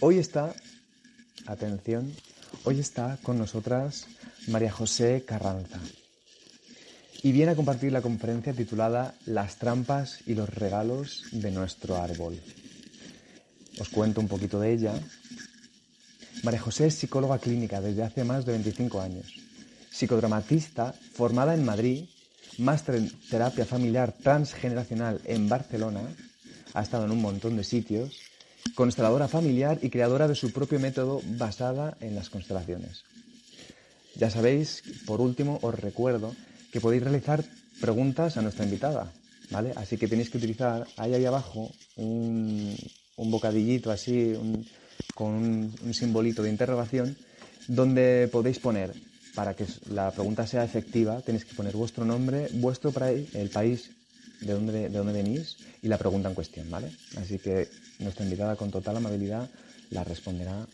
Hoy está, atención, hoy está con nosotras María José Carranza y viene a compartir la conferencia titulada Las trampas y los regalos de nuestro árbol. Os cuento un poquito de ella. María José es psicóloga clínica desde hace más de 25 años, psicodramatista formada en Madrid, máster en terapia familiar transgeneracional en Barcelona, ha estado en un montón de sitios, consteladora familiar y creadora de su propio método basada en las constelaciones. Ya sabéis, por último, os recuerdo que podéis realizar preguntas a nuestra invitada, ¿vale? Así que tenéis que utilizar ahí, ahí abajo un, bocadillito así, con un, simbolito de interrogación, donde podéis poner, para que la pregunta sea efectiva, tenéis que poner vuestro nombre, vuestro país, el país de donde, de dónde venís y la pregunta en cuestión, ¿vale? Así que nuestra invitada con total amabilidad la responderá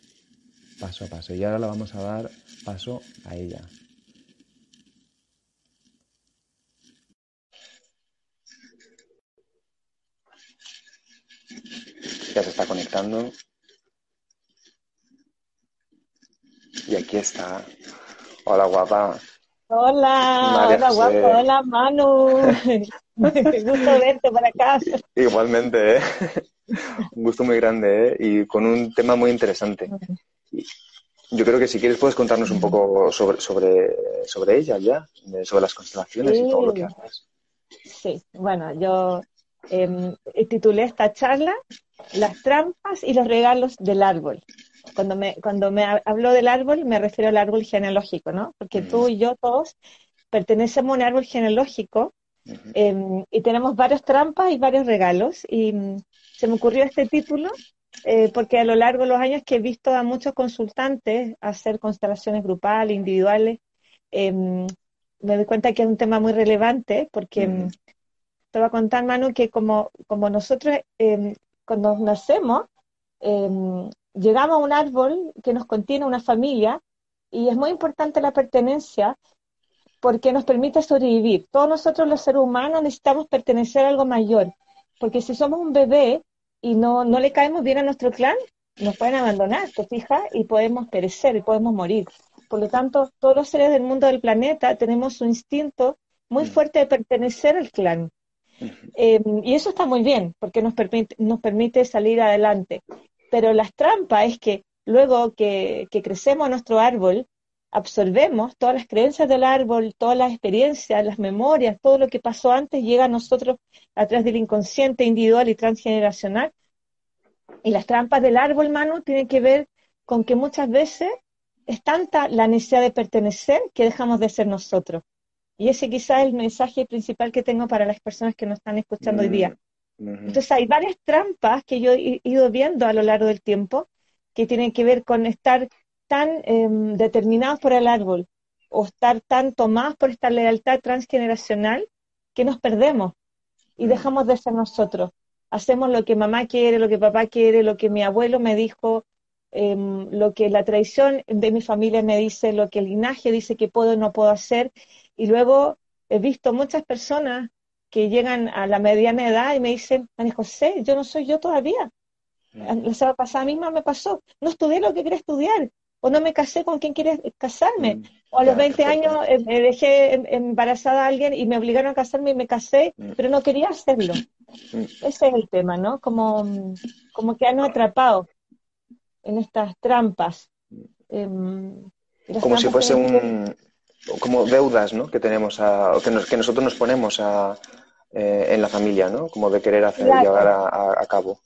paso a paso. Y ahora la vamos a dar paso a ella. Ya se está conectando. Y aquí está. Hola, guapa. Hola, hola, guapa. Hola, Manu. gusto verte por acá. Igualmente, ¿eh? Un gusto muy grande, ¿eh? Y con un tema muy interesante. Yo creo que si quieres puedes contarnos un poco sobre, sobre, sobre ella ya, sobre las constelaciones y todo lo que haces. Sí, bueno, yo em, titulé esta charla las trampas y los regalos del árbol. Cuando me, cuando me hablo del árbol, me refiero al árbol genealógico, ¿no? Porque tú y yo todos pertenecemos a un árbol genealógico em, y tenemos varias trampas y varios regalos. Y mm, se me ocurrió este título eh, porque a lo largo de los años que he visto a muchos consultantes hacer constelaciones grupales, individuales, em, me doy cuenta que es un tema muy relevante porque mm, te voy a contar, Manu, que como, como nosotros cuando nacemos, em, llegamos a un árbol que nos contiene una familia y es muy importante la pertenencia porque nos permite sobrevivir. Todos nosotros los seres humanos necesitamos pertenecer a algo mayor, porque si somos un bebé y no, no le caemos bien a nuestro clan, nos pueden abandonar, ¿te fijas? Y podemos perecer y podemos morir. Por lo tanto, todos los seres del mundo del planeta tenemos un instinto muy mm. fuerte de pertenecer al clan. Em, y eso está muy bien, porque nos permite, nos permite salir adelante. Pero las trampas es que luego que, que crecemos nuestro árbol, absorbemos todas las creencias del árbol, todas las experiencias, las memorias, todo lo que pasó antes llega a nosotros a través del inconsciente individual y transgeneracional. Y las trampas del árbol, mano, tienen que ver con que muchas veces es tanta la necesidad de pertenecer que dejamos de ser nosotros. Y ese quizás es el mensaje principal que tengo para las personas que nos están escuchando hoy día. Mm, Entonces hay varias trampas que yo he ido viendo a lo largo del tiempo que tienen que ver con estar tan em, determinados por el árbol o estar tan tomados por esta lealtad transgeneracional que nos perdemos y mm. dejamos de ser nosotros. Hacemos lo que mamá quiere, lo que papá quiere, lo que mi abuelo me dijo, em, lo que la tradición de mi familia me dice, lo que el linaje dice que puedo o no puedo hacer, y luego he visto muchas personas que llegan a la mediana edad y me dicen, María José, yo no soy yo todavía. Mm. La semana pasada misma me pasó, no estudié lo que quería estudiar, o no me casé con quien quiere casarme, mm. o a los 20 años eh, me dejé em, embarazada a alguien y me obligaron a casarme y me casé, mm. pero no quería hacerlo. Ese es el tema, ¿no? Como, como que han atrapado en estas trampas. Em, como si fuese un, como deudas ¿no? que tenemos a, que, que nosotros nos ponemos a, eh, en la familia, ¿no? Como de querer hacer llevar a, cabo.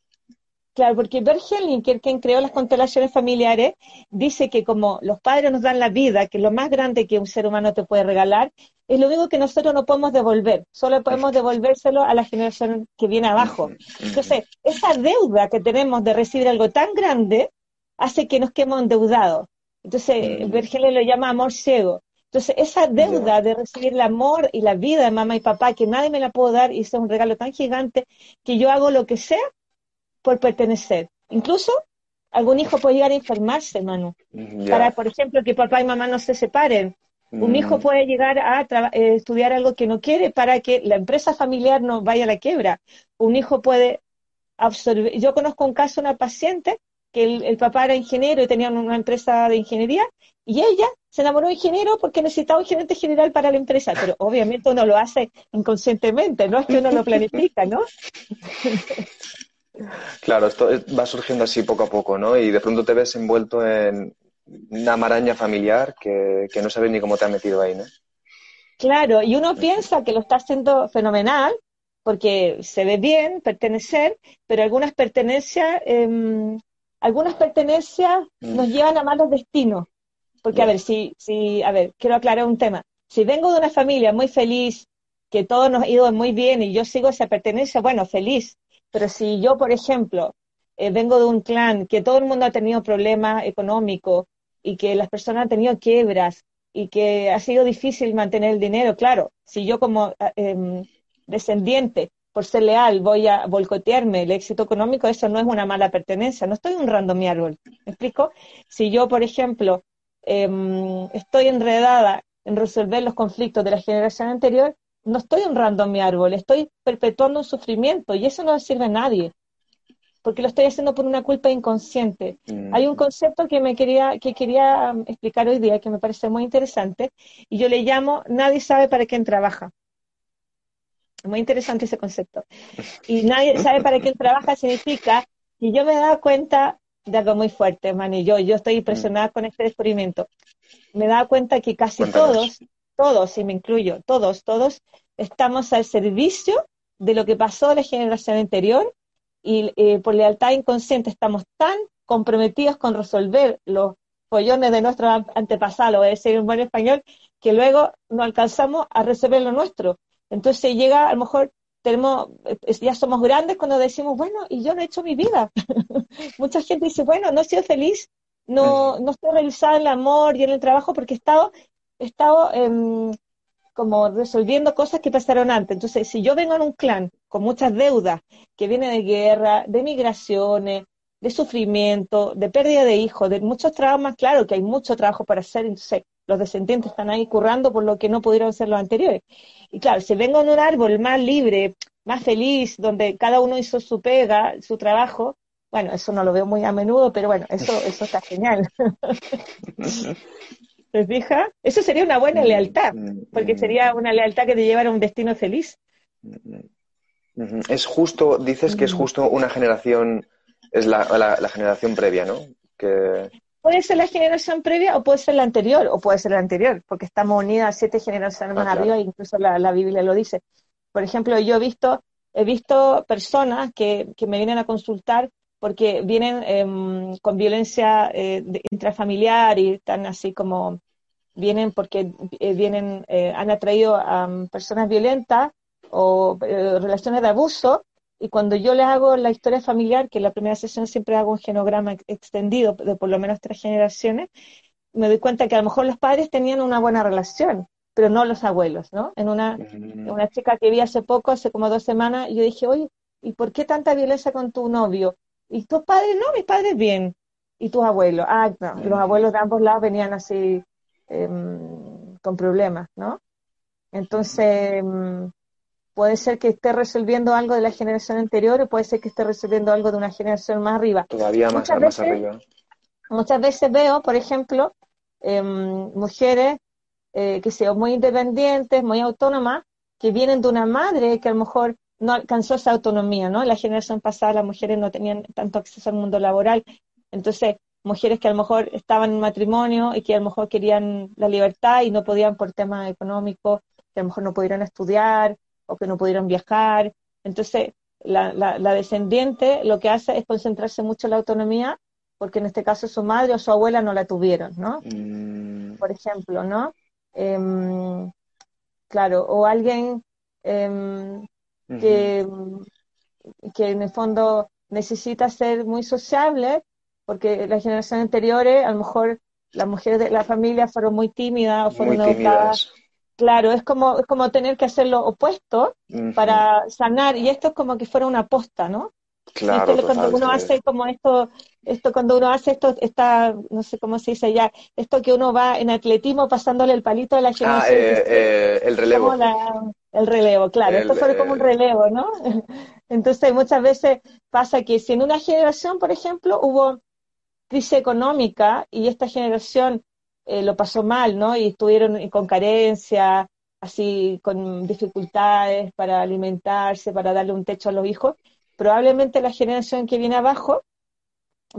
Claro, porque Bert Hellinger, quien creó las constelaciones familiares, dice que como los padres nos dan la vida, que es lo más grande que un ser humano te puede regalar, es lo único que nosotros no podemos devolver, solo podemos devolvérselo a la generación que viene abajo. Entonces, esa deuda que tenemos de recibir algo tan grande hace que nos quedemos endeudados. Entonces, mm. Bert Hellinger lo llama amor ciego. Entonces, esa deuda de recibir el amor y la vida de mamá y papá, que nadie me la puede dar, y es un regalo tan gigante, que yo hago lo que sea por pertenecer. Incluso algún hijo puede llegar a enfermarse, hermano. Para, por ejemplo, que papá y mamá no se separen. Un hijo mm. puede llegar a eh, estudiar algo que no quiere para que la empresa familiar no vaya a la quiebra. Un hijo puede absorber. Yo conozco un caso una paciente que el, papá era ingeniero y tenía una empresa de ingeniería, y ella se enamoró de ingeniero porque necesitaba un gerente general para la empresa, pero obviamente uno lo hace inconscientemente, no es que uno lo planifica, ¿no? Claro, esto va surgiendo así poco a poco, ¿no? Y de pronto te ves envuelto en una maraña familiar que, que no sabes ni cómo te ha metido ahí, ¿no? Claro, y uno piensa que lo está haciendo fenomenal, porque se ve bien pertenecer, pero algunas pertenencias, em, algunas pertenencias mm. nos llevan a malos destinos. Porque, a ver, si, si, a ver, quiero aclarar un tema. Si vengo de una familia muy feliz, que todo nos ha ido muy bien y yo sigo esa pertenencia, bueno, feliz. Pero si yo, por ejemplo, eh, vengo de un clan que todo el mundo ha tenido problemas económicos y que las personas han tenido quiebras y que ha sido difícil mantener el dinero, claro, si yo como eh, descendiente, por ser leal, voy a boicotearme el éxito económico, eso no es una mala pertenencia, no estoy honrando mi árbol. ¿Me explico? Si yo, por ejemplo, em, estoy enredada en resolver los conflictos de la generación anterior, no estoy honrando mi árbol, estoy perpetuando un sufrimiento y eso no sirve a nadie, porque lo estoy haciendo por una culpa inconsciente. Mm. Hay un concepto que me quería que quería um, explicar hoy día que me parece muy interesante y yo le llamo nadie sabe para quién trabaja. Muy interesante ese concepto. Y nadie sabe para quién trabaja significa que yo me he dado cuenta de algo muy fuerte, man, y yo, yo estoy impresionada con este descubrimiento. Me he dado cuenta que casi todos, todos, y me incluyo, todos, todos, estamos al servicio de lo que pasó en la generación anterior y eh, por lealtad inconsciente estamos tan comprometidos con resolver los pollones de nuestro antepasado, lo voy a decir en buen español, que luego no alcanzamos a resolver lo nuestro. Entonces llega, a lo mejor tenemos, ya somos grandes cuando decimos, bueno, y yo no he hecho mi vida. Mucha gente dice, bueno, no he sido feliz, no, no estoy realizada en el amor y en el trabajo porque he estado, estado em, como resolviendo cosas que pasaron antes. Entonces, si yo vengo en un clan con muchas deudas, que viene de guerra, de migraciones, de sufrimiento, de pérdida de hijos, de muchos traumas, claro que hay mucho trabajo para hacer, entonces los descendientes están ahí currando por lo que no pudieron ser los anteriores. Y claro, si vengo en un árbol más libre, más feliz, donde cada uno hizo su pega, su trabajo, bueno, eso no lo veo muy a menudo, pero bueno, eso, eso está genial. ¿Te fijas? Eso sería una buena lealtad, porque sería una lealtad que te llevara a un destino feliz. Es justo, dices que es justo una generación, es la, la generación previa, ¿no? Que puede ser la generación previa o puede ser la anterior, o puede ser la anterior, porque estamos unidas a siete generaciones más ah, arriba, e incluso la, Biblia lo dice. Por ejemplo, yo he visto, he visto personas que, que me vienen a consultar porque vienen em, con violencia eh, intrafamiliar y están así como, vienen porque eh, vienen, eh, han atraído a mm, personas violentas o relaciones de abuso y cuando yo les hago la historia familiar, que en la primera sesión siempre hago un genograma extendido de por lo menos tres generaciones, me doy cuenta que a lo mejor los padres tenían una buena relación, pero no los abuelos, ¿no? En una, una chica que vi hace poco, hace como dos semanas, yo dije, oye, ¿y por qué tanta violencia con tu novio? ¿Y tus padres? No, mis padres bien. ¿Y tus abuelos? Ah, no, los abuelos de ambos lados venían así em, con problemas, ¿no? Entonces, em, puede ser que esté resolviendo algo de la generación anterior o puede ser que esté resolviendo algo de una generación más arriba. Todavía más, arriba. Muchas veces veo, por ejemplo, em, mujeres eh, que sean muy independientes, muy autónomas, que vienen de una madre que a lo mejor no alcanzó esa autonomía, ¿no? La generación pasada las mujeres no tenían tanto acceso al mundo laboral, entonces mujeres que a lo mejor estaban en matrimonio y que a lo mejor querían la libertad y no podían por temas económicos, que a lo mejor no pudieron estudiar, o que no pudieron viajar. Entonces, la, la, descendiente lo que hace es concentrarse mucho en la autonomía, porque en este caso su madre o su abuela no la tuvieron, ¿no? Mm. Por ejemplo, ¿no? Em, claro, o alguien que, que en el fondo necesita ser muy sociable, porque las generaciones anteriores, a lo mejor las mujeres de la familia fueron muy tímidas o fueron educadas Claro, es como, es como tener que hacer lo opuesto para sanar, y esto es como que fuera una aposta, ¿no? Claro, cuando uno hace como esto, esto cuando uno hace esto, está, no sé cómo se dice ya, esto que uno va en atletismo pasándole el palito a la generación. Ah, eh, eh, el relevo. El relevo, claro, esto fue como un relevo, ¿no? Entonces muchas veces pasa que si en una generación, por ejemplo, hubo crisis económica y esta generación eh, lo pasó mal, ¿no? Y estuvieron con carencia, así con dificultades para alimentarse, para darle un techo a los hijos, probablemente la generación que viene abajo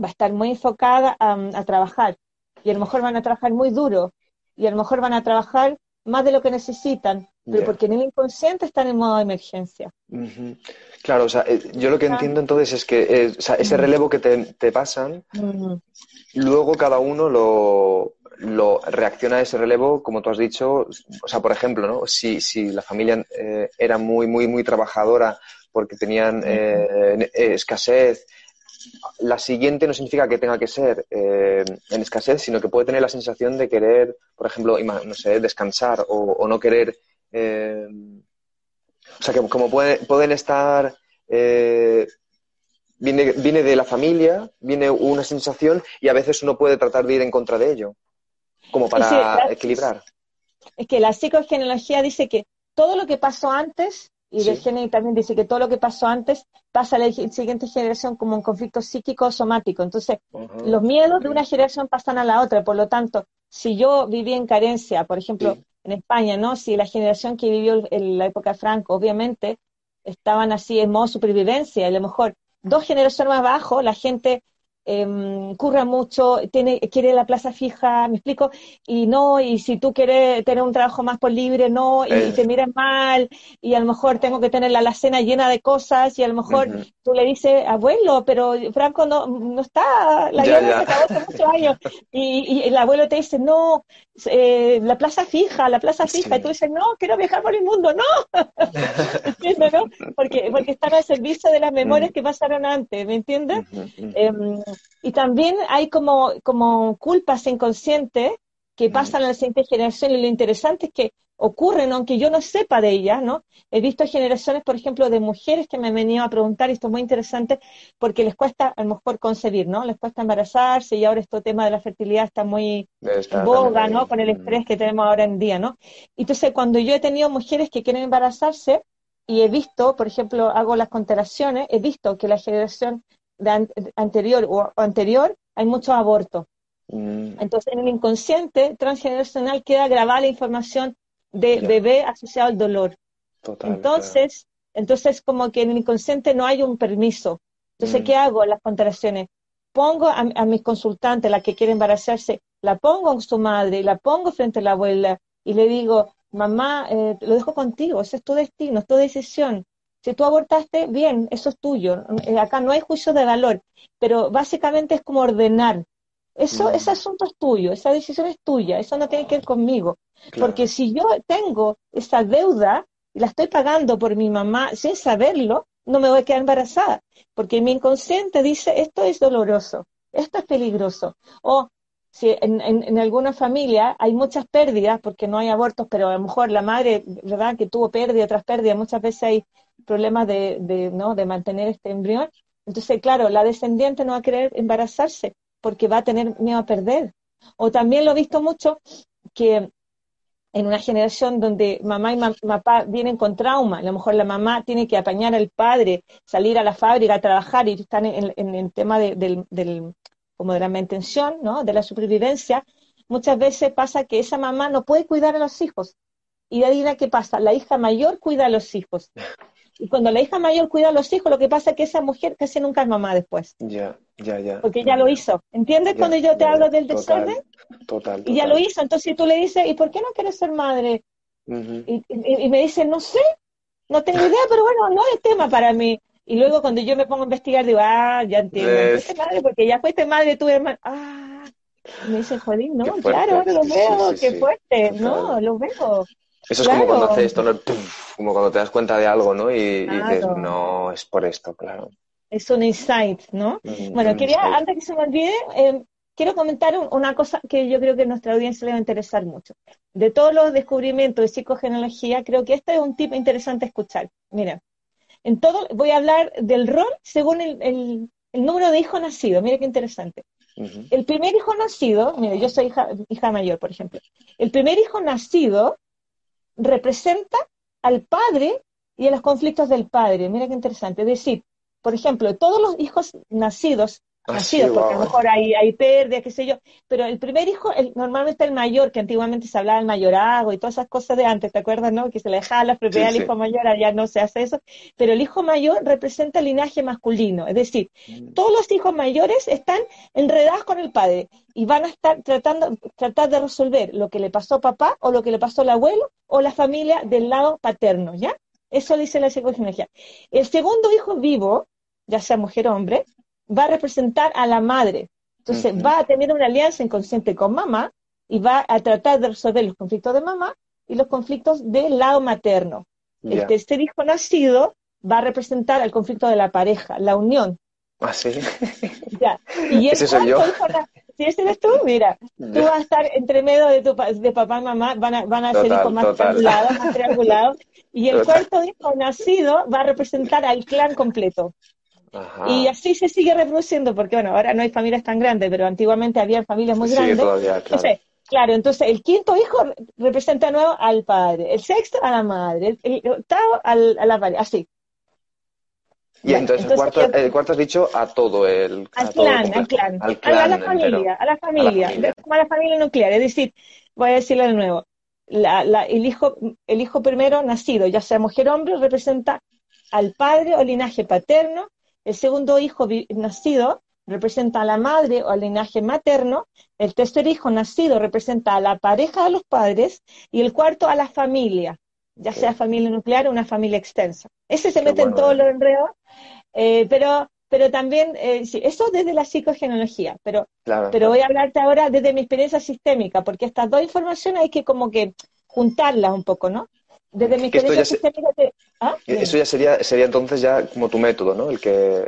va a estar muy enfocada a, trabajar y a lo mejor van a trabajar muy duro y a lo mejor van a trabajar más de lo que necesitan, pero porque en el inconsciente están en modo de emergencia. Claro, o sea, eh, yo lo que entiendo entonces es que eh, ese relevo que te, pasan, luego cada uno lo, lo, reacciona a ese relevo, como tú has dicho, o sea, por ejemplo, ¿no? Si, si la familia eh, era muy, muy, muy trabajadora porque tenían escasez, la siguiente no significa que tenga que ser en escasez, sino que puede tener la sensación de querer, por ejemplo, no sé, descansar o, no querer o sea, que como pueden estar... Eh, viene, viene de la familia, viene una sensación y a veces uno puede tratar de ir en contra de ello, como para equilibrar. Es que la psicogenealogía dice que todo lo que pasó antes, y de género también dice que todo lo que pasó antes pasa a la siguiente generación como un conflicto psíquico somático. Entonces, los miedos de una generación pasan a la otra. Por lo tanto, si yo viví en carencia, por ejemplo, en España, ¿no? Si la generación que vivió en la época Franco, obviamente, estaban así en modo supervivencia, a lo mejor dos generaciones más abajo, la gente eh, curra mucho, tiene, quiere la plaza fija, me explico, y no, y si tú quieres tener un trabajo más por libre, no, y, te miras mal, y a lo mejor tengo que tener la alacena llena de cosas, y a lo mejor tú le dices, abuelo, pero Franco no, no está, la guerra se acabó hace muchos años, y, el abuelo te dice, no, eh, la plaza fija, la plaza fija, y tú dices, no, quiero viajar por el mundo, no, ¿entiendes, no? Porque, porque están al servicio de las memorias que pasaron antes, ¿me entiendes? Em, y también hay como, como culpas inconscientes que pasan a la siguiente generación y lo interesante es que ocurren aunque yo no sepa de ellas, ¿no? He visto generaciones, por ejemplo, de mujeres que me han venido a preguntar, y esto es muy interesante, porque les cuesta a lo mejor concebir, ¿no? Les cuesta embarazarse y ahora este tema de la fertilidad está muy en boga, ¿no? Con el estrés que tenemos ahora en día, ¿no? Entonces, cuando yo he tenido mujeres que quieren embarazarse y he visto, por ejemplo, hago las constelaciones, he visto que la generación anterior o anterior hay mucho aborto. Mm. Entonces, en el inconsciente transgeneracional queda grabada la información de bebé asociado al dolor. entonces, entonces, como que en el inconsciente no hay un permiso. Entonces, mm. ¿qué hago en las contracciones? Pongo a, mis consultantes, la que quiere embarazarse, la pongo en su madre, la pongo frente a la abuela y le digo, mamá, eh, lo dejo contigo, ese es tu destino, es tu decisión. Si tú abortaste, bien, eso es tuyo. Eh, acá no hay juicio de valor, pero básicamente es como ordenar. Eso, Ese asunto es tuyo, esa decisión es tuya, eso no tiene que ver conmigo. Porque si yo tengo esa deuda y la estoy pagando por mi mamá sin saberlo, no me voy a quedar embarazada. Porque mi inconsciente dice, esto es doloroso, esto es peligroso. O si en, en, alguna familia hay muchas pérdidas, porque no hay abortos, pero a lo mejor la madre, ¿verdad?, que tuvo pérdida tras pérdida, muchas veces hay problemas de, de, ¿no? de mantener este embrión. Entonces, claro, la descendiente no va a querer embarazarse porque va a tener miedo a perder. O también lo he visto mucho que en una generación donde mamá y papá vienen con trauma, a lo mejor la mamá tiene que apañar al padre, salir a la fábrica a trabajar y están en, el tema del, del, como de la mantención, ¿no? de la supervivencia, muchas veces pasa que esa mamá no puede cuidar a los hijos. Y de qué pasa, la hija mayor cuida a los hijos. Y cuando la hija mayor cuida a los hijos, lo que pasa es que esa mujer casi nunca es mamá después. Ya, ya, ya. Porque ya lo hizo. ¿Entiendes cuando yo te hablo del desorden? Total, Y ya lo hizo. Entonces tú le dices, ¿y por qué no quieres ser madre? y, me dice, no sé, no tengo idea, pero bueno, no es tema para mí. Y luego cuando yo me pongo a investigar, digo, ah, ya entiendo. Fuiste madre porque ya fuiste madre tu hermano. Ah, me dice, jodín, no, claro, lo veo, qué fuerte, no, lo veo. Eso es como cuando haces esto, como cuando te das cuenta de algo, ¿no? Y, dices, no, es por esto, claro. Es un insight, ¿no? Mm, bueno, quería, antes que se me olvide, em, quiero comentar una cosa que yo creo que a nuestra audiencia le va a interesar mucho. De todos los descubrimientos de psicogenealogía, creo que este es un tip interesante escuchar. Mira, en todo, voy a hablar del rol según el, número de hijos nacidos. Mira qué interesante. El primer hijo nacido, mira, yo soy hija, hija mayor, por ejemplo. El primer hijo nacido representa al padre y a los conflictos del padre. Mira qué interesante. Es decir, por ejemplo, todos los hijos nacidos nacidos, sí, porque a lo mejor hay, hay pérdidas, qué sé yo, pero el primer hijo, el- normalmente el mayor, que antiguamente se hablaba del mayorazgo y todas esas cosas de antes, ¿te acuerdas, no? Que se le dejaba la propiedad Sí, al sí. hijo mayor, ya no se hace eso, pero el hijo mayor representa el linaje masculino, es decir, todos los hijos mayores están enredados con el padre y van a estar tratando tratar de resolver lo que le pasó a papá o lo que le pasó al abuelo o la familia del lado paterno, ¿ya? Eso dice la psicogenealogía. El segundo hijo vivo, ya sea mujer o hombre, va a representar a la madre. Entonces Ujú. va a tener una alianza inconsciente con mamá y va a tratar de resolver los conflictos de mamá y los conflictos del lado materno. El Ya. tercer hijo nacido va a representar al conflicto de la pareja, la unión. Ah, sí. Ya. Y el Ese soy yo. hijo si ese eres tú, mira, tú vas a estar entre medio de, tu, de papá y mamá, van a, van a ser Total, hijos más triangulados, más triangulados. Y el Total. cuarto hijo nacido va a representar al clan completo. Ajá. Y así se sigue reproduciendo, porque bueno, ahora no hay familias tan grandes, pero antiguamente había familias muy Sigue grandes. todavía, claro. Entonces, claro, entonces el quinto hijo re- representa nuevo al padre, el sexto a la madre, el, el octavo al, a la madre, así. Y Bueno, entonces, el, entonces, cuarto, ¿qué- el cuarto has dicho a todo el... Al a todo el clan, al clan, Al a la, clan a la familia, a la familia, familia. como a la familia nuclear. Es decir, voy a decirlo de nuevo, la- la- el, hijo, el hijo primero nacido, ya sea mujer o hombre, representa al padre o linaje paterno, el segundo hijo nacido representa a la madre o al linaje materno, el tercer hijo nacido representa a la pareja de los padres y el cuarto a la familia, ya sea familia nuclear o una familia extensa. Ese se Qué mete en todos los enredos, eh, pero, pero también, eh, sí, eso desde la psicogenealogía, pero, Claro. pero voy a hablarte ahora desde mi experiencia sistémica, porque estas dos informaciones hay que como que juntarlas un poco, ¿no? Desde mi esto experiencia ya se- ¿Ah? Eso ya sería, sería entonces ya como tu método, ¿no? El que...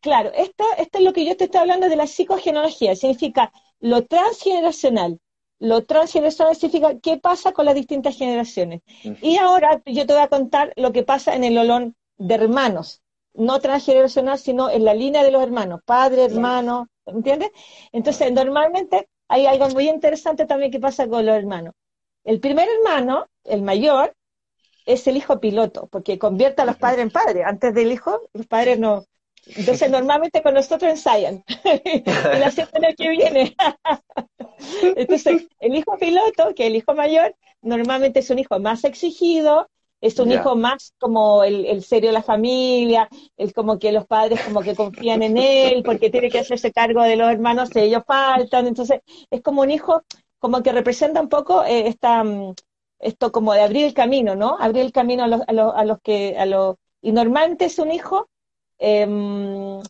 Claro, esto, esto es lo que yo te estoy hablando de la psicogenealogía, significa lo transgeneracional. Lo transgeneracional significa qué pasa con las distintas generaciones. Y ahora yo te voy a contar lo que pasa en el olón de hermanos, no transgeneracional, sino en la línea de los hermanos, padre, hermano, ¿entiendes? Entonces, normalmente hay algo muy interesante también que pasa con los hermanos. El primer hermano, el mayor, es el hijo piloto, porque convierte a los padres en padres. Antes del hijo, los padres no. Entonces, normalmente con nosotros ensayan. y la semana que viene. Entonces, el hijo piloto, que es el hijo mayor, normalmente es un hijo más exigido, es un hijo más como el, el serio de la familia, el como que los padres como que confían en él, porque tiene que hacerse cargo de los hermanos si ellos faltan. Entonces, es como un hijo como que representa un poco eh, esta, mm, esto como de abrir el camino, ¿no? Abrir el camino a los, a los, a los que, a los, y normalmente es un hijo em,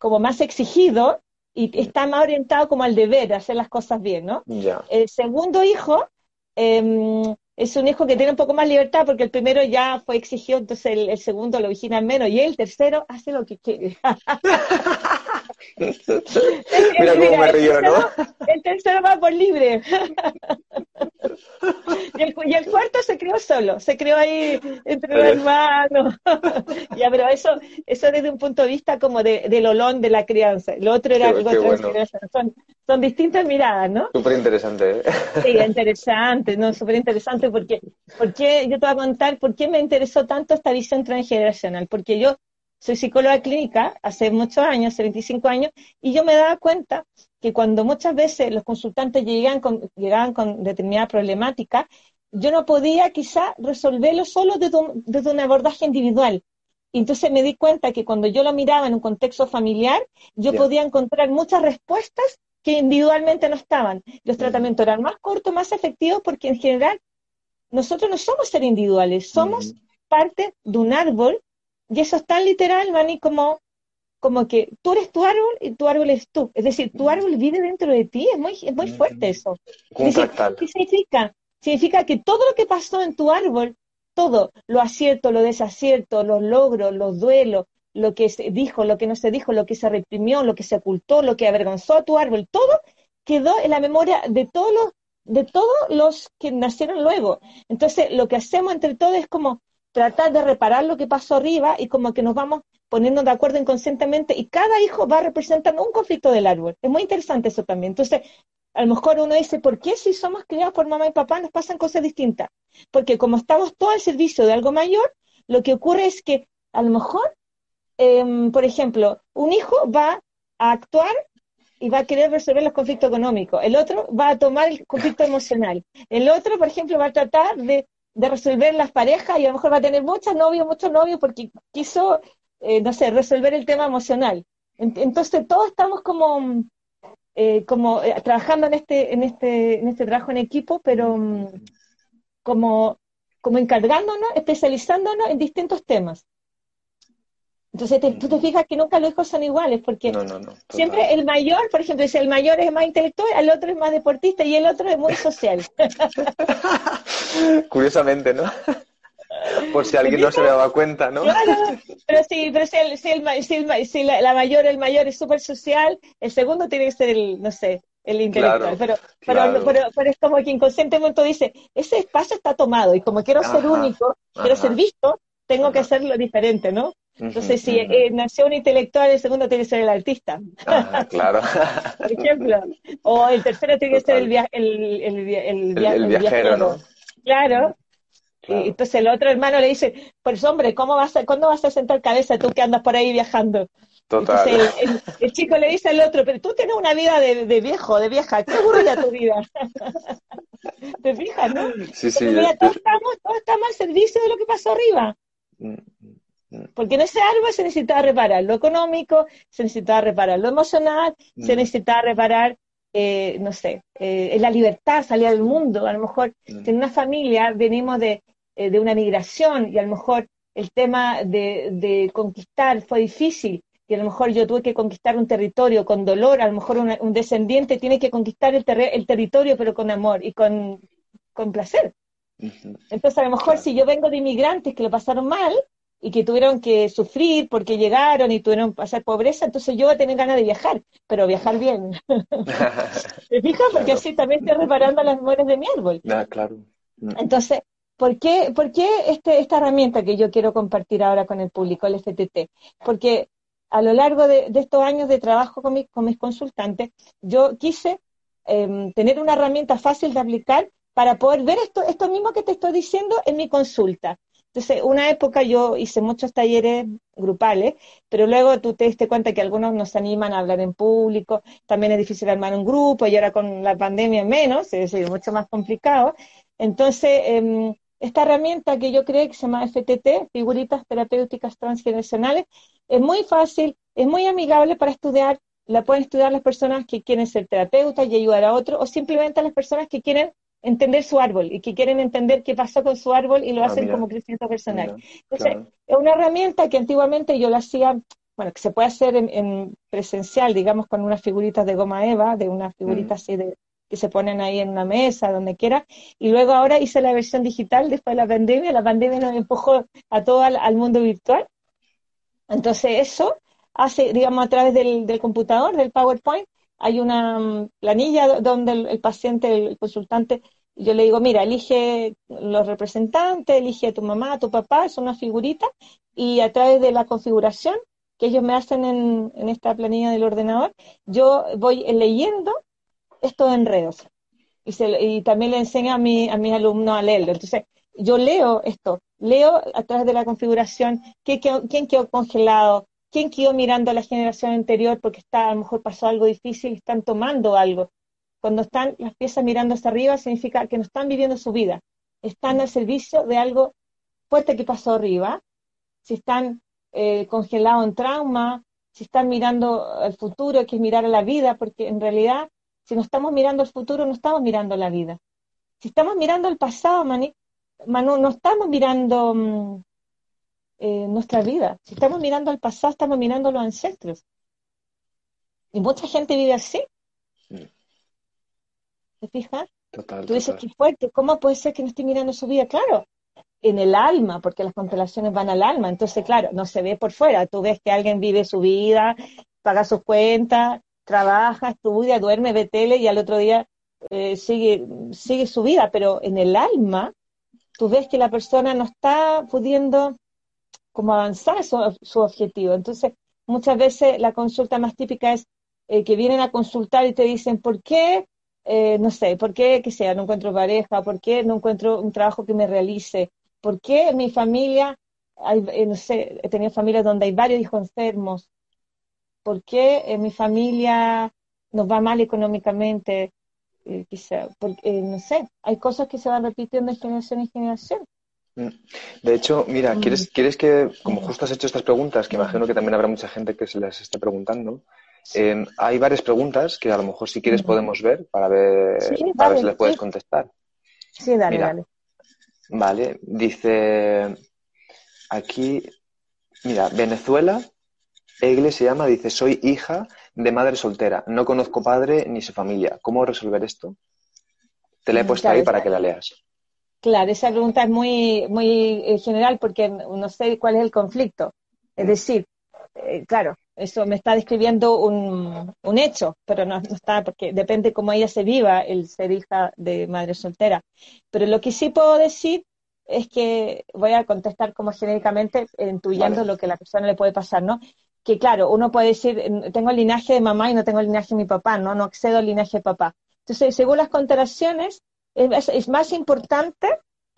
como más exigido y está más orientado como al deber, a hacer las cosas bien, ¿no? Ya. El segundo hijo em, es un hijo que tiene un poco más libertad porque el primero ya fue exigido, entonces el, el segundo lo vigila menos y el tercero hace lo que quiere. Mira cómo me el río, ¿no? tercero- El tercero va por libre. Y el, y el cuarto se creó solo, se creó ahí entre los hermanos. ya, pero eso, eso desde un punto de vista como de, del olón de la crianza. Lo otro era Qué- algo qué bueno. Son, son distintas miradas, ¿no? Súper interesante, ¿eh? Sí, interesante, ¿no? Súper interesante porque, porque yo te voy a contar por qué me interesó tanto esta visión transgeneracional. Porque yo soy psicóloga clínica hace muchos años, hace 25 años, y yo me daba cuenta que cuando muchas veces los consultantes llegaban con, llegaban con determinada problemática, yo no podía quizá resolverlo solo desde un, desde un abordaje individual. Y entonces me di cuenta que cuando yo lo miraba en un contexto familiar, yo podía encontrar muchas respuestas que individualmente no estaban. Los Ujú. tratamientos eran más cortos, más efectivos, porque en general nosotros no somos seres individuales, somos Ujú. parte de un árbol, y eso es tan literal, Mani, como, como que tú eres tu árbol y tu árbol es tú. Es decir, tu Ujú. árbol vive dentro de ti, es muy, es muy fuerte eso. ¿Qué significa? Significa que todo lo que pasó en tu árbol, todo, lo acierto, lo desacierto, los logros, los duelos, lo que se dijo, lo que no se dijo, lo que se reprimió, lo que se ocultó, lo que avergonzó a tu árbol, todo quedó en la memoria de todos los, de todos los que nacieron luego. Entonces, lo que hacemos entre todos es como tratar de reparar lo que pasó arriba y como que nos vamos poniendo de acuerdo inconscientemente y cada hijo va representando un conflicto del árbol. Es muy interesante eso también. Entonces, a lo mejor uno dice, ¿por qué si somos criados por mamá y papá nos pasan cosas distintas? Porque como estamos todos al servicio de algo mayor, lo que ocurre es que a lo mejor, em, por ejemplo, un hijo va a actuar y va a querer resolver los conflictos económicos. El otro va a tomar el conflicto emocional. El otro, por ejemplo, va a tratar de, resolver las parejas y a lo mejor va a tener muchas novios, muchos novios porque quiso, eh, no sé, resolver el tema emocional. Entonces todos estamos como, eh, como eh, trabajando en este, en este, en este trabajo en equipo, pero mm, como, como encargándonos, especializándonos en distintos temas. Entonces tú te fijas que nunca los hijos son iguales, porque siempre el mayor, por ejemplo, si el mayor es más intelectual, el otro es más deportista y el otro es muy social. Curiosamente, ¿no? Por si alguien no se le daba cuenta, ¿no? Claro, pero sí, pero si, el, si, el, si, la, mayor, el mayor es súper social, el segundo tiene que ser el, no sé, el intelectual. pero, pero, pero, es como que inconscientemente dice, ese espacio está tomado y como quiero ser único, quiero ser visto, tengo que hacerlo diferente, ¿no? Entonces, si eh, nació un intelectual, el segundo tiene que ser el artista. claro. Por ejemplo. O el tercero tiene que ser el, el, el, el, viajero, ¿no? Claro. Y entonces el otro hermano le dice, pues hombre, ¿cómo vas a, ¿cuándo vas a sentar cabeza tú que andas por ahí viajando? Total. Entonces el, chico le dice al otro, pero tú tienes una vida de, de viejo, de vieja, qué aburrida tu vida. ¿Te fijas, no? Sí, sí. Mira, todos, estamos, todos estamos al servicio de lo que pasó arriba. Mm, mm, mm. Porque en ese árbol se necesitaba reparar lo económico, se necesitaba reparar lo emocional, se necesitaba reparar, eh, no sé, eh, la libertad, salir al mundo. A lo mejor en una familia venimos de, eh, de una migración y a lo mejor el tema de, conquistar fue difícil y a lo mejor yo tuve que conquistar un territorio con dolor, a lo mejor un descendiente tiene que conquistar el, el, territorio pero con amor y con, placer. Entonces a lo mejor si yo vengo de inmigrantes que lo pasaron mal y que tuvieron que sufrir porque llegaron y tuvieron que pasar pobreza, entonces yo voy a tener ganas de viajar, pero viajar bien. ¿Te fijas? Porque así también estoy reparando las memorias de mi árbol. Ah, claro. Entonces, ¿Por qué, por qué este, esta herramienta que yo quiero compartir ahora con el público, el FTT? Porque a lo largo de, estos años de trabajo con, con mis consultantes, yo quise em, tener una herramienta fácil de aplicar para poder ver esto, esto mismo que te estoy diciendo en mi consulta. Entonces, una época yo hice muchos talleres grupales, pero luego tú te diste cuenta que algunos nos animan a hablar en público, también es difícil armar un grupo y ahora con la pandemia menos, es decir, mucho más complicado. Entonces, eh, esta herramienta que yo creé, que se llama FTT, Figuritas Terapéuticas Transgeneracionales, es muy fácil, es muy amigable para estudiar. La pueden estudiar las personas que quieren ser terapeutas y ayudar a otros, o simplemente las personas que quieren entender su árbol y que quieren entender qué pasó con su árbol y lo ah, hacen como crecimiento personal. Entonces, es una herramienta que antiguamente yo la hacía, bueno, que se puede hacer en, presencial, digamos, con unas figuritas de goma eva, de unas figuritas mm. así de, que se ponen ahí en una mesa, donde quiera. Y luego ahora hice la versión digital después de la pandemia. La pandemia nos empujó a todo al, mundo virtual. Entonces eso hace, digamos, a través del, computador, del PowerPoint, hay una mm, planilla donde el, paciente, el, consultante, yo le digo, mira, elige los representantes, elige a tu mamá, a tu papá, es una figurita, y a través de la configuración que ellos me hacen en, en esta planilla del ordenador, yo voy leyendo estos enredos. Y, y también le enseño a, mi, a mis alumnos a leerlo. Entonces, yo leo esto, leo a través de la configuración quién quedó congelado, quién quedó mirando a la generación anterior porque está, a lo mejor pasó algo difícil, están tomando algo. Cuando están las piezas mirando hacia arriba, significa que no están viviendo su vida, están al servicio de algo fuerte que pasó arriba. Si están eh, congelados en trauma, si están mirando al futuro, que es mirar a la vida, porque en realidad si no estamos mirando el futuro, no estamos mirando la vida. Si estamos mirando el pasado, Manu, no estamos mirando mm, eh, nuestra vida. Si estamos mirando el pasado, estamos mirando los ancestros. Y mucha gente vive así. ¿Te fijas? Total, Tú dices que fuerte, ¿cómo puede ser que no esté mirando su vida? Claro, en el alma, porque las constelaciones van al alma. Entonces, claro, no se ve por fuera. Tú ves que alguien vive su vida, paga sus cuentas, trabaja, estudia, duerme, ve tele y al otro día eh, sigue, sigue su vida, pero en el alma tú ves que la persona no está pudiendo como avanzar su, objetivo. Entonces, muchas veces la consulta más típica es eh, que vienen a consultar y te dicen, ¿por qué? Eh, no sé, ¿por qué, que sea, no encuentro pareja? ¿Por qué no encuentro un trabajo que me realice? ¿Por qué mi familia, hay, no sé, he tenido familias donde hay varios hijos enfermos? ¿Por qué mi familia nos va mal económicamente? Eh, quizá, porque, eh, no sé, hay cosas que se van repitiendo de generación en generación. Mm. De hecho, mira. ¿quieres, ¿quieres que, como justo has hecho estas preguntas, que imagino que también habrá mucha gente que se las esté preguntando, em, hay varias preguntas que a lo mejor si quieres podemos ver para ver, para ver si les puedes contestar. Sí, dale, dale. Vale, dice aquí, mira, Venezuela, Egle se llama, dice, soy hija de madre soltera, no conozco padre ni su familia. ¿Cómo resolver esto? Te la he mm, puesto ahí para que la leas. Claro, esa pregunta es muy, muy eh, general porque no sé cuál es el conflicto. Es decir, eh, claro, eso me está describiendo un, un hecho, pero no, está, porque depende cómo ella se viva el ser hija de madre soltera. Pero lo que sí puedo decir es que voy a contestar como genéricamente, intuyendo lo que a la persona le puede pasar, ¿no? Que claro, uno puede decir, tengo el linaje de mamá y no tengo el linaje de mi papá, ¿no? No accedo al linaje de papá. Entonces, según las constelaciones, es, más importante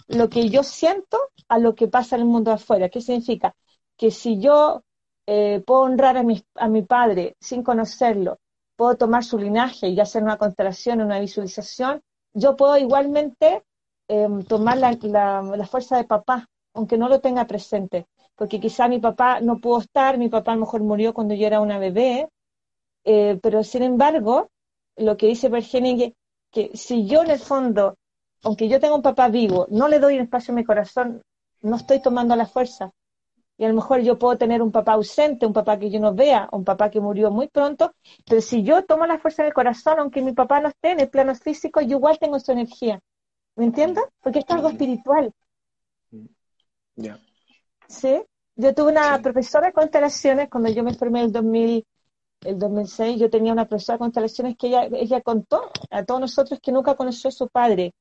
lo que yo siento a lo que pasa en el mundo afuera. ¿Qué significa? Que si yo eh, puedo honrar a mi, a mi padre sin conocerlo, puedo tomar su linaje y hacer una constelación, una visualización, yo puedo igualmente em, tomar la, fuerza de papá, aunque no lo tenga presente. Porque quizá mi papá no pudo estar, mi papá a lo mejor murió cuando yo era una bebé, eh, pero sin embargo, lo que dice Bergening que si yo en el fondo, aunque yo tenga un papá vivo, no le doy espacio a mi corazón, no estoy tomando la fuerza. Y a lo mejor yo puedo tener un papá ausente, un papá que yo no vea, un papá que murió muy pronto, pero si yo tomo la fuerza del corazón, aunque mi papá no esté en el plano físico, yo igual tengo su energía. ¿Me entiendes? Porque esto es algo espiritual. Ya. ¿Sí? Yo tuve una profesora de constelaciones cuando yo me formé en el 2000, el 2006, yo tenía una profesora de constelaciones que ella, ella contó a todos nosotros que nunca conoció a su padre.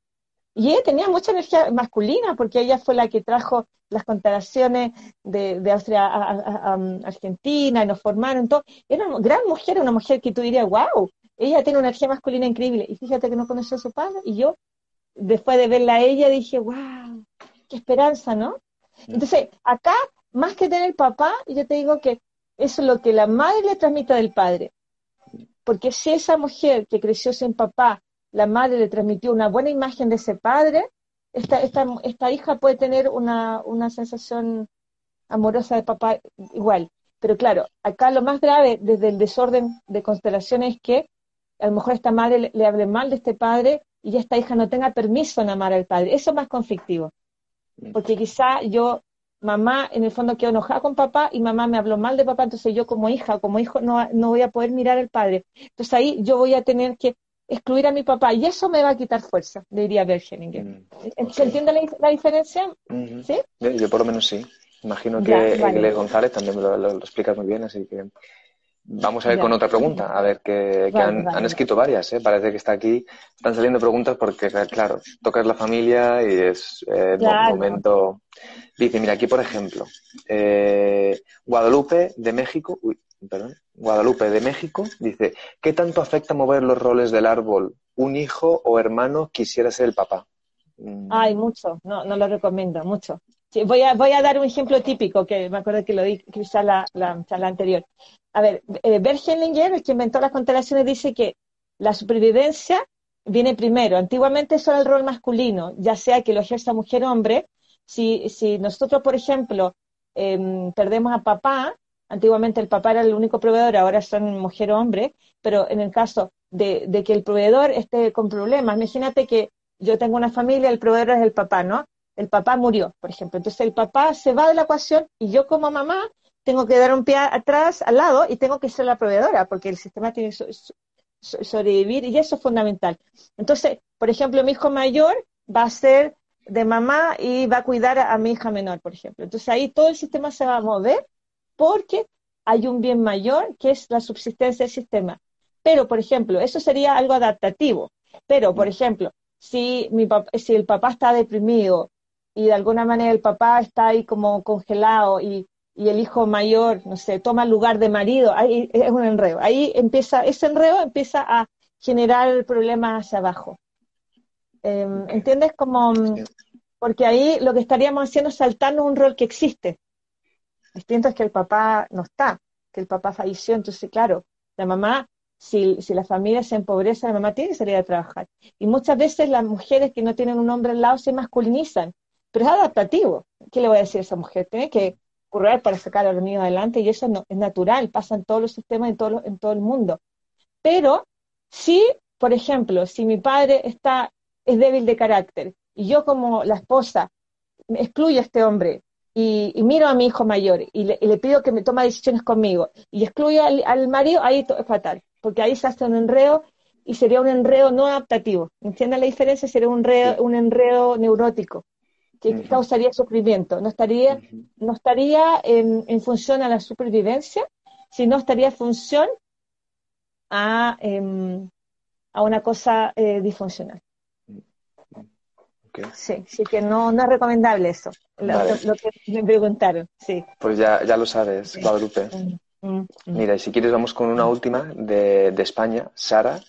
Y ella tenía mucha energía masculina porque ella fue la que trajo las constelaciones de, de Austria a, Argentina y nos formaron todo. Era una gran mujer, una mujer que tú dirías, wow, ella tiene una energía masculina increíble. Y fíjate que no conoció a su padre. Y yo, después de verla a ella, dije, wow, qué esperanza, ¿no? Entonces, acá, más que tener papá, yo te digo que eso es lo que la madre le transmite del padre. Porque si esa mujer que creció sin papá, la madre le transmitió una buena imagen de ese padre, esta, esta, esta hija puede tener una, una sensación amorosa de papá igual. Pero claro, acá lo más grave desde el desorden de constelaciones es que a lo mejor esta madre le, le, hable mal de este padre y esta hija no tenga permiso en amar al padre. Eso es más conflictivo. Porque quizá yo mamá en el fondo quedó enojada con papá y mamá me habló mal de papá, entonces yo como hija, como hijo, no, no voy a poder mirar al padre. Entonces ahí yo voy a tener que excluir a mi papá y eso me va a quitar fuerza, diría Bergeninger. Mm, ¿Se entiende la, diferencia? ¿Sí? Yo, por lo menos sí. Imagino que González también me lo, lo, explicas muy bien, así que Vamos a ir con otra pregunta, a ver, que, han, escrito varias, ¿eh? parece que está aquí, están saliendo preguntas porque, claro, tocas la familia y es eh, momento. Dice, mira, aquí por ejemplo, eh, Guadalupe de México, uy, perdón, Guadalupe de México dice, ¿qué tanto afecta mover los roles del árbol? ¿Un hijo o hermano quisiera ser el papá? Mm. Ay, mucho, no, no lo recomiendo, mucho. Voy, a, voy a dar un ejemplo típico que me acuerdo que lo di quizá la, la charla anterior a ver, eh, Bert Hellinger, el que inventó las constelaciones, dice que la supervivencia viene primero. Antiguamente eso era el rol masculino, ya sea que lo ejerza mujer o hombre. Si, si nosotros, por ejemplo, em, perdemos a papá, antiguamente el papá era el único proveedor, ahora son mujer o hombre, pero en el caso de, de que el proveedor esté con problemas, imagínate que yo tengo una familia, el proveedor es el papá, ¿no? El papá murió, por ejemplo. Entonces el papá se va de la ecuación y yo como mamá tengo que dar un pie atrás, al lado, y tengo que ser la proveedora, porque el sistema tiene que sobrevivir, y eso es fundamental. Entonces, por ejemplo, mi hijo mayor va a ser de mamá y va a cuidar a, mi hija menor, por ejemplo. Entonces ahí todo el sistema se va a mover porque hay un bien mayor que es la subsistencia del sistema. Pero, por ejemplo, eso sería algo adaptativo. Pero, por ejemplo, si, mi si el papá está deprimido y de alguna manera el papá está ahí como congelado y y el hijo mayor, no sé, toma lugar de marido, ahí es un enredo. Ahí empieza, ese enredo empieza a generar problemas hacia abajo. Em, ¿Entiendes? Como, porque ahí lo que estaríamos haciendo es saltarnos un rol que existe. Distinto es que el papá no está, que el papá falleció, entonces, claro, la mamá, si, si la familia se empobrece, la mamá tiene que salir a trabajar. Y muchas veces las mujeres que no tienen un hombre al lado se masculinizan, pero es adaptativo. ¿Qué le voy a decir a esa mujer? Tiene que correr para sacar a los niños adelante y eso no, es natural, pasa en todos los sistemas, en todo, en todo el mundo. Pero si, por ejemplo, si mi padre está, es débil de carácter y yo como la esposa excluyo a este hombre y, miro a mi hijo mayor y le, pido que me tome decisiones conmigo y excluyo al, marido, ahí es fatal, porque ahí se hace un enredo y sería un enredo no adaptativo. ¿Entienden la diferencia? Sería un enredo, un enredo neurótico que causaría sufrimiento. No estaría, no estaría en, función a la supervivencia, sino estaría en función a, em, a una cosa eh, disfuncional. Sí, sí que no, no es recomendable eso, lo, que me preguntaron, sí. Pues ya, ya lo sabes, Guadalupe. Mm, mm, mm. Mira, y si quieres vamos con una última de, de España, Sara.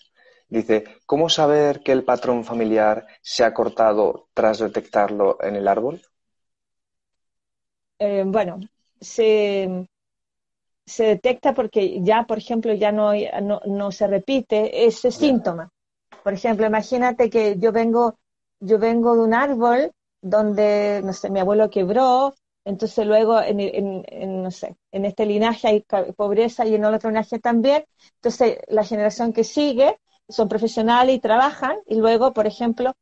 Dice, ¿cómo saber que el patrón familiar se ha cortado tras detectarlo en el árbol? Eh, bueno, se, se, detecta porque ya, por ejemplo, ya no, no, no se repite ese síntoma. Por ejemplo, imagínate que yo vengo, yo vengo de un árbol donde, no sé, mi abuelo quebró, entonces luego en, en, no sé, en este linaje hay pobreza y en el otro linaje también, entonces la generación que sigue son profesionales y trabajan y luego, por ejemplo,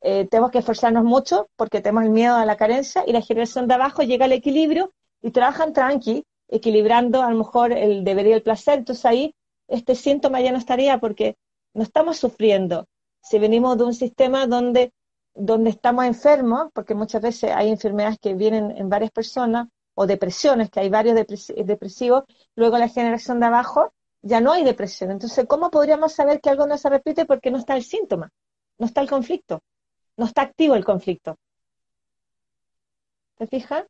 eh, tenemos que esforzarnos mucho porque tenemos el miedo a la carencia y la generación de abajo llega al equilibrio y trabajan tranqui, equilibrando a lo mejor el deber y el placer. Entonces ahí este síntoma ya no estaría porque no estamos sufriendo. Si venimos de un sistema donde, donde estamos enfermos, porque muchas veces hay enfermedades que vienen en varias personas, o depresiones, que hay varios depresivos, luego la generación de abajo ya no hay depresión. Entonces, ¿cómo podríamos saber que algo no se repite? Porque no está el síntoma, no está el conflicto, no está activo el conflicto. ¿Te fijas?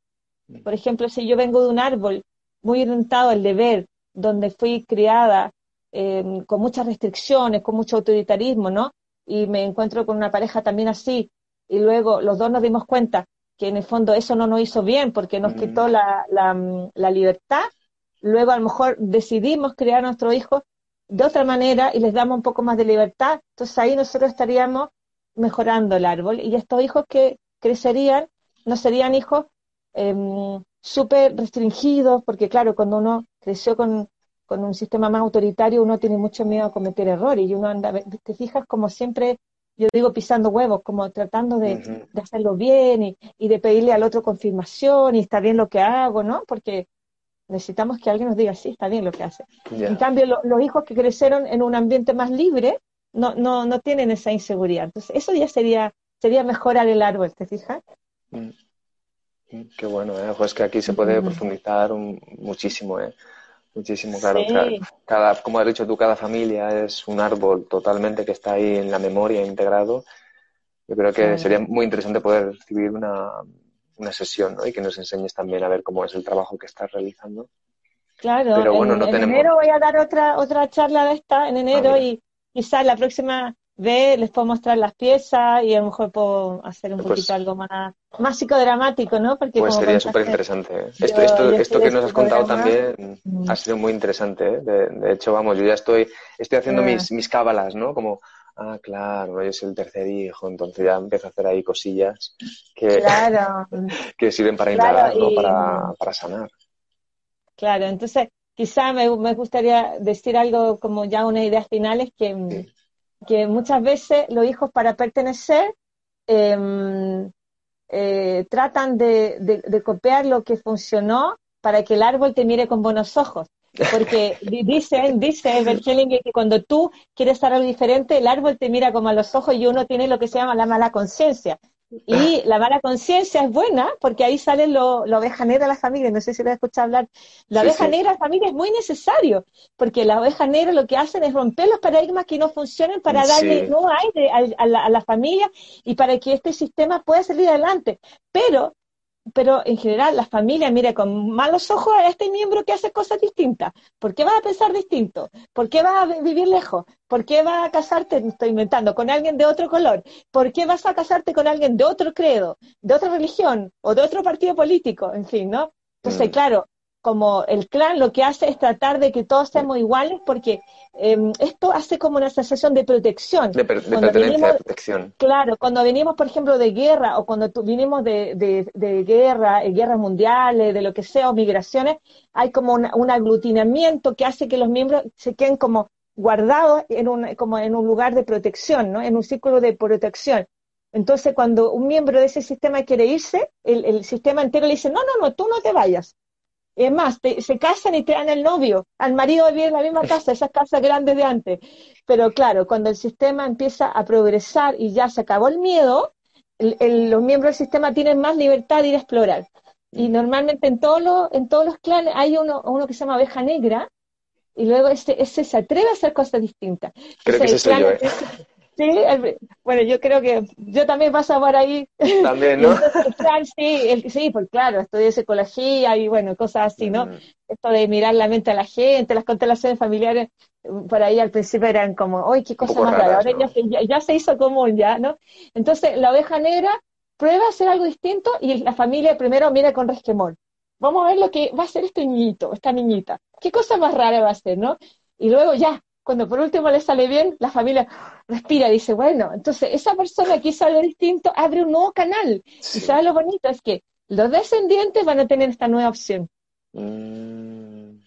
Mm. Por ejemplo, si yo vengo de un árbol muy orientado al deber, donde fui criada em, con muchas restricciones, con mucho autoritarismo, ¿no? Y me encuentro con una pareja también así, y luego los dos nos dimos cuenta que en el fondo eso no nos hizo bien porque nos mm. quitó la, la libertad, luego a lo mejor decidimos criar a nuestros hijos de otra manera y les damos un poco más de libertad, entonces ahí nosotros estaríamos mejorando el árbol y estos hijos que crecerían no serían hijos em, súper restringidos, porque claro, cuando uno creció con, un sistema más autoritario, uno tiene mucho miedo a cometer errores y uno anda, te fijas como siempre, yo digo pisando huevos, como tratando de, hacerlo bien y, y, de pedirle al otro confirmación y está bien lo que hago, ¿no? Porque necesitamos que alguien nos diga, sí, está bien lo que hace. En cambio, los hijos que crecieron en un ambiente más libre no, no, no tienen esa inseguridad. Entonces, eso ya sería, sería mejorar el árbol, ¿te fijas? Mm. Mm, qué bueno, ¿eh? es que aquí se puede profundizar muchísimo, ¿eh? Muchísimo, claro. Cada, como has dicho tú, cada familia es un árbol totalmente que está ahí en la memoria integrado. Yo creo que sería muy interesante poder recibir una, una sesión ¿no? y que nos enseñes también a ver cómo es el trabajo que estás realizando. Claro, Pero bueno, en, no tenemos... enero voy a dar otra otra charla de esta, en enero, ah, y quizás la próxima vez les puedo mostrar las piezas y a lo mejor puedo hacer un pues poquito algo más, más psicodramático, ¿no? Porque pues sería súper interesante. ¿eh? Esto, esto, esto que nos has contado también mm. ha sido muy interesante. ¿eh? De, hecho, vamos, yo ya estoy, estoy haciendo ah. mis, mis cábalas, ¿no? Como ah, claro, yo soy el tercer hijo, entonces ya empiezo a hacer ahí cosillas que, que sirven para indagar, ¿no? Para, sanar. Claro, entonces quizá me, gustaría decir algo como ya unas ideas finales que, que muchas veces los hijos para pertenecer em, eh, tratan de, de copiar lo que funcionó para que el árbol te mire con buenos ojos. Porque dice, dice que cuando tú quieres estar algo diferente, el árbol te mira como a los ojos y uno tiene lo que se llama la mala conciencia. Y la mala conciencia es buena porque ahí sale lo, la oveja negra de la familia. No sé si lo has escuchado hablar. La oveja negra de la familia es muy necesario porque la oveja negra lo que hacen es romper los paradigmas que no funcionan para darle no aire a, la, a la familia y para que este sistema pueda salir adelante. Pero pero en general la familia mira con malos ojos a este miembro que hace cosas distintas. ¿Por qué vas a pensar distinto? ¿Por qué vas a vivir lejos? ¿Por qué vas a casarte, estoy inventando, con alguien de otro color? ¿Por qué vas a casarte con alguien de otro credo, de otra religión o de otro partido político? En fin, ¿no? Entonces, claro, como el clan lo que hace es tratar de que todos seamos iguales porque em, esto hace como una sensación de protección. De, pertenencia, de protección. Claro, cuando venimos, por ejemplo, de guerra o cuando vinimos de, de, guerra, eh, guerras mundiales, de lo que sea, o migraciones, hay como un aglutinamiento que hace que los miembros se queden como guardados en un, como en un lugar de protección, ¿no? En un círculo de protección. Entonces, cuando un miembro de ese sistema quiere irse, el, el sistema entero le dice, no, no, no, tú no te vayas es más, se casan y te dan el novio. Al marido vive en la misma casa, esas casas grandes de antes. Pero claro, cuando el sistema empieza a progresar y ya se acabó el miedo, los miembros del sistema tienen más libertad de ir a explorar. Y mm. normalmente en todos los, en todos los clanes hay uno, uno que se llama abeja negra, y luego ese, ese se atreve a hacer cosas distintas. Creo que ese yo, ¿eh? Sí, bueno, yo creo que yo también paso por ahí. También, ¿no? sí, sí, pues claro, estudié psicología y bueno, cosas así, ¿no? Mm. Esto de mirar la mente a la gente, las constelaciones familiares, por ahí al principio eran como, ¡ay, qué cosa más rara! Ahora ya, se hizo común, ya, ¿no? Entonces, la oveja negra prueba a hacer algo distinto y la familia primero mira con resquemor. Vamos a ver lo que va a hacer este niñito, esta niñita. ¿Qué cosa más rara va a hacer, no? Y luego ya, cuando por último le sale bien, la familia respira y dice, bueno, entonces esa persona que hizo algo distinto abre un nuevo canal. Y sabes lo bonito es que los descendientes van a tener esta nueva opción. Mm,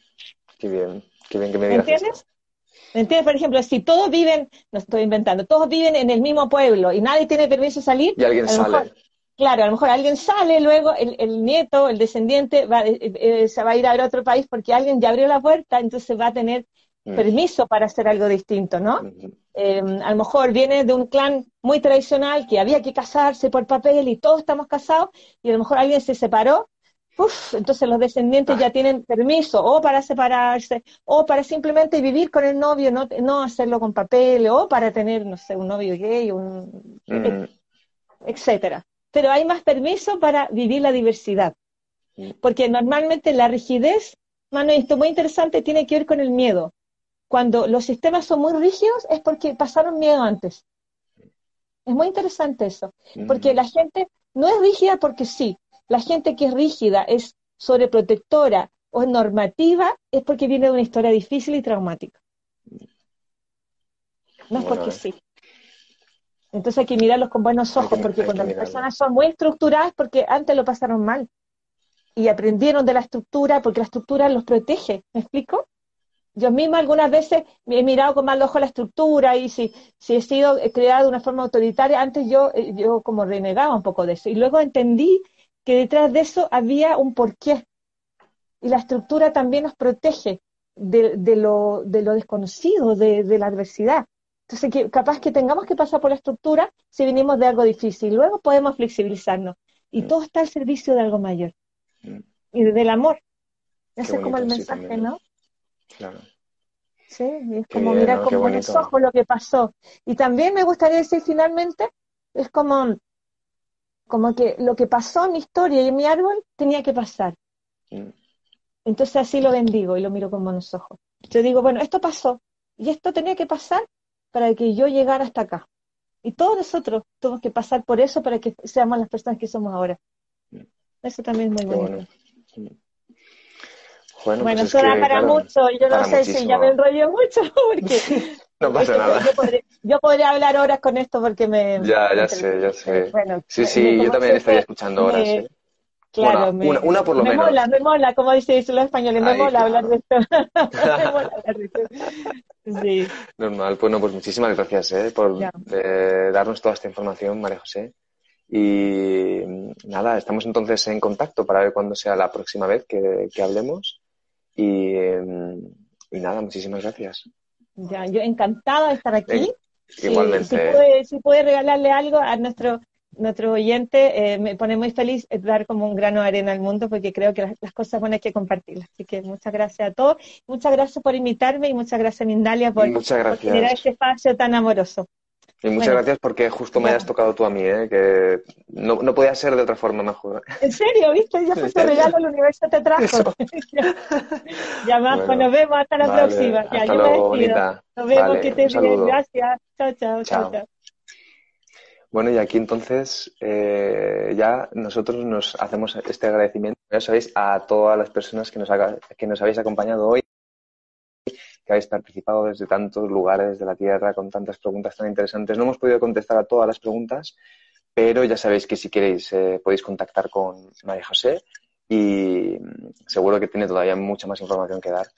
qué bien, qué bien que me digas. ¿Entiendes? ¿Me entiendes? Por ejemplo, si todos viven, no estoy inventando, todos viven en el mismo pueblo y nadie tiene permiso de salir. Y alguien sale. claro, a lo mejor alguien sale, luego el, nieto, el descendiente, va, eh, eh, se va a ir a ver a otro país porque alguien ya abrió la puerta, entonces va a tener Mm. permiso para hacer algo distinto, ¿no? Eh, a lo mejor viene de un clan muy tradicional que había que casarse por papel y todos estamos casados y a lo mejor alguien se separó, uf, entonces los descendientes ya tienen permiso o para separarse o para simplemente vivir con el novio, no, no hacerlo con papel o para tener, no sé, un novio gay, un, mm. etcétera. Pero hay más permiso para vivir la diversidad, mm. porque normalmente la rigidez, mano, esto muy interesante, tiene que ver con el miedo cuando los sistemas son muy rígidos es porque pasaron miedo antes. Es muy interesante eso, porque la gente no es rígida porque sí. La gente que es rígida, es sobreprotectora o es normativa, es porque viene de una historia difícil y traumática. No es porque sí. Entonces hay que mirarlos con buenos ojos, porque cuando las personas son muy estructuradas, porque antes lo pasaron mal y aprendieron de la estructura, porque la estructura los protege. ¿Me explico? Yo misma algunas veces he mirado con mal ojo la estructura y si, si he sido creada de una forma autoritaria, antes yo, eh, yo como renegaba un poco de eso. Y luego entendí que detrás de eso había un porqué. Y la estructura también nos protege de, de, lo, de lo, desconocido, de, de, la adversidad. Entonces, que, capaz que tengamos que pasar por la estructura si venimos de algo difícil. Luego podemos flexibilizarnos. Y mm. todo está al servicio de algo mayor. Mm. Y del amor. Ese es como el mensaje, ¿no? Claro. Sí, es como mirar con buenos ojos lo que pasó. Y también me gustaría decir finalmente, es como, como que lo que pasó en mi historia y en mi árbol tenía que pasar. Mm. Entonces así lo bendigo y lo miro con buenos ojos. Yo digo, bueno, esto pasó y esto tenía que pasar para que yo llegara hasta acá. Y todos nosotros tenemos que pasar por eso para que seamos las personas que somos ahora. Mm. Eso también es muy bonito. Bueno, bueno pues para mucho, yo no sé si ya me enrollo mucho, porque no pasa nada. Yo podría, hablar horas con esto porque me... Ya, ya sé, ya sé. Bueno, sí, sí, yo también estaría escuchando horas. ¿eh? Claro, una, una, por lo me menos. Me mola, me mola, como dicen los españoles, me mola hablar de esto. me mola hablar de esto. Sí. Normal, bueno, pues muchísimas gracias ¿eh? por eh, darnos toda esta información, María José. Y nada, estamos entonces en contacto para ver cuándo sea la próxima vez que, que hablemos. Em, y, nada, muchísimas gracias. Ya, yo encantada de estar aquí. igualmente. Si, puede, regalarle algo a nuestro nuestro oyente, eh, me pone muy feliz dar como un grano de arena al mundo porque creo que las, cosas buenas hay que compartirlas. Así que muchas gracias a todos. Muchas gracias por invitarme y muchas gracias, Mindalia, por, por generar este espacio tan amoroso. Y muchas gracias porque justo me hayas tocado tú a mí, ¿eh? que no, no podía ser de otra forma mejor. ¿En serio? ¿Viste? Ya fue tu regalo, el universo te trajo. ya más, bueno, nos vemos hasta la próxima. Hasta ya, luego. Nos vemos, que te bien. Gracias. Chao, chao, chao, chao. Bueno, y aquí entonces eh, ya nosotros nos hacemos este agradecimiento. ya sabéis, a todas las personas que nos, que nos habéis acompañado hoy, que habéis participado desde tantos lugares de la Tierra con tantas preguntas tan interesantes. No hemos podido contestar a todas las preguntas, pero ya sabéis que si queréis eh, podéis contactar con María José y mm, seguro que tiene todavía mucha más información que dar.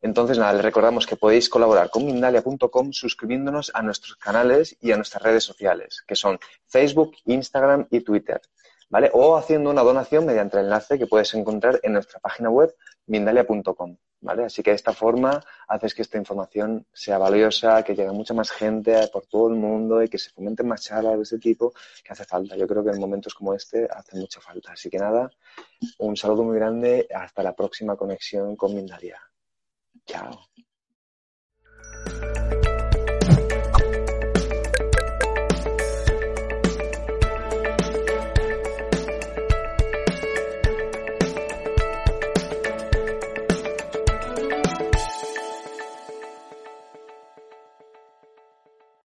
Entonces, nada, les recordamos que podéis colaborar con Mindalia.com suscribiéndonos a nuestros canales y a nuestras redes sociales, que son Facebook, Instagram y Twitter. ¿vale? O haciendo una donación mediante el enlace que puedes encontrar en nuestra página web mindalia.com, ¿vale? Así que de esta forma haces que esta información sea valiosa, que llegue mucha más gente por todo el mundo y que se fomenten más charlas de este tipo que hace falta. Yo creo que en momentos como este hace mucha falta. Así que nada, un saludo muy grande, hasta la próxima conexión con Mindalia. Chao.